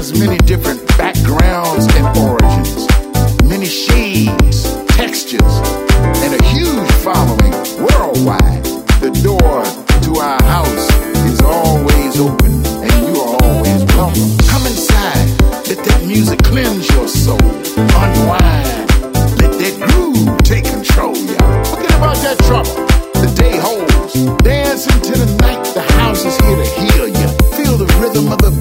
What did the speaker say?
Many different backgrounds and origins, many shades, textures, and a huge following worldwide. The door to our house is always open, and you are always welcome. Come inside, let that music cleanse your soul. Unwind, let that groove take control, y'all. Forget about that trouble. The day holds. Dance into the night. The house is here to heal you. Feel the rhythm of the